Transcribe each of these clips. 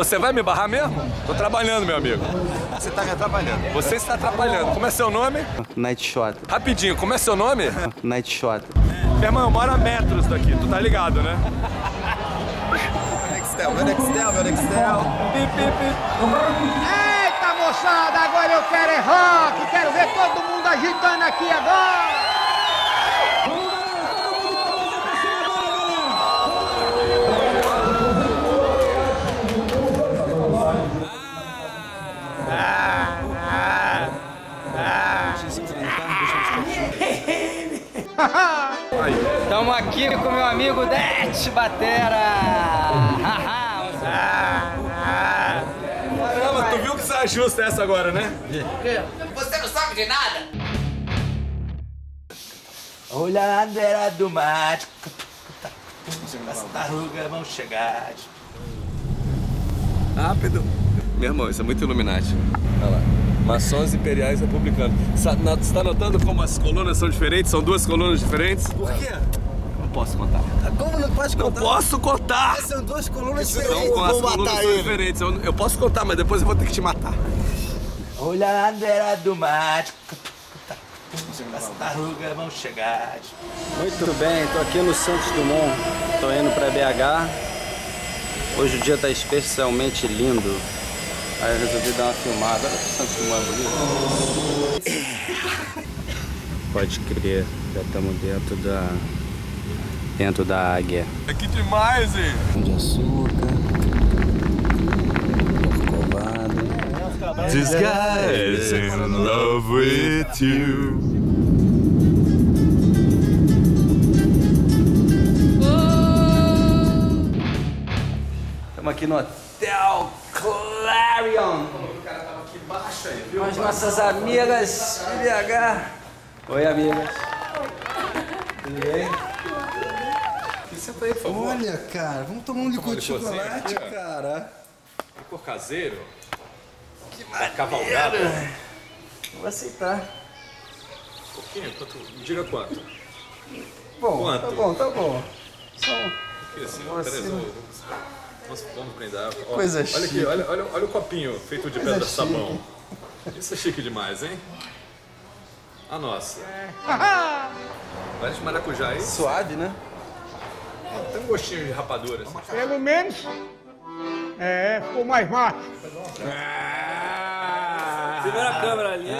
Você vai me barrar mesmo? Tô trabalhando, meu amigo. Você tá me atrapalhando. Você está atrapalhando. Como é seu nome? Night Shot. Rapidinho, como é seu nome? Night Shot. Meu irmão, eu moro a metros daqui, tu tá ligado, né? Nextel, meu Nextel, meu Nextel. Eita moçada, agora eu quero é rock! Quero ver todo mundo agitando aqui agora! Estamos aqui com meu amigo Det Batera. Caramba, tu viu que saia justa essa agora, né? Você não sabe de nada? Olha a beira do mar. As tartarugas vão chegar. Rápido. Meu irmão, isso é muito Illuminati. Olha lá. Maçons imperiais republicanos. Na- Você tá notando como as colunas são diferentes? São duas colunas diferentes? Por quê? Não posso contar. Como não pode Não contar? posso contar! São duas colunas São diferentes. as Vou colunas matar ele. diferentes. Eu, eu posso contar, mas depois eu vou ter que te matar. Olha a beira do mar. As tartarugas vão chegar. Muito bem, tô aqui no Santos Dumont, tô indo pra BH. Hoje o dia tá especialmente lindo. Aí eu resolvi dar uma filmada. Olha que Santos Dumont é bonito. Pode crer, já estamos dentro da. Dentro da águia. Que demais, hein? Pão de açúcar. This guy is in love with you. Estamos aqui no Hotel Clarion. Com as nossas amigas BH. Oi, amigas. Tudo bem? Senta aí, por favor. Olha, cara, vamos tomar um licor de chocolate, aqui, cara. Licor caseiro. Que cavalgada. Vou aceitar. Um pouquinho? Quanto? Me diga quanto. Bom, Quanto? tá bom, tá bom. Só um. Aqui, assim, vamos, vamos, brindar. Ó, Coisa olha chique. aqui, olha, olha, olha o copinho feito de Coisa pedra chique. sabão. Isso é chique demais, hein? A nossa. Vai de maracujá aí? Suave, né? Tem um gostinho de rapadura. Assim. Pelo menos. É, ficou mais macho. Primeira câmera ali.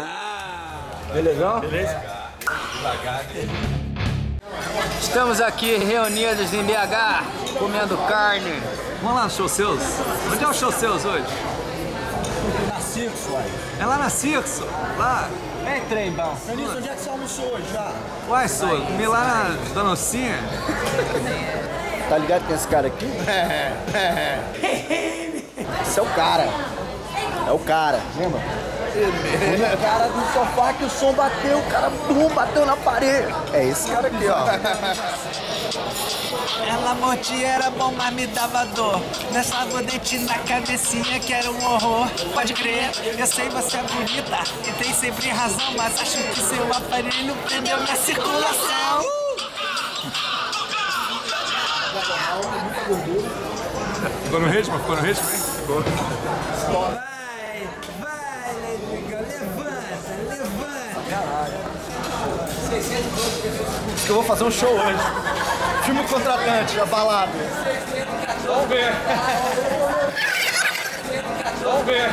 Belezão? Estamos aqui reunidos em BH, comendo carne. Vamos lá no show seus. Onde é o show seus hoje? Circo, uai. É lá na Circo. Lá. Vem, trem, bom. Felício, onde é que você almoçou hoje já? Uai, sou. Comi lá na Donocinha. Tá ligado com esse cara aqui? Esse é o cara. É o cara, lembra? O cara do sofá que o som bateu, o cara bum, bateu na parede. É esse cara aqui, ó. Ela mordia, era bom, mas me dava dor. Nessa dente na cabecinha que era um horror. Pode crer, eu sei você é bonita e tem sempre razão, mas acho que seu aparelho prendeu minha circulação. Ficou no ritmo? Ficou no ritmo, hein? Ficou. Vai, vai, Levanta, levanta. Acho que eu vou fazer um show hoje. Filme contratante, a balada. Vamos ver. Vamos ver.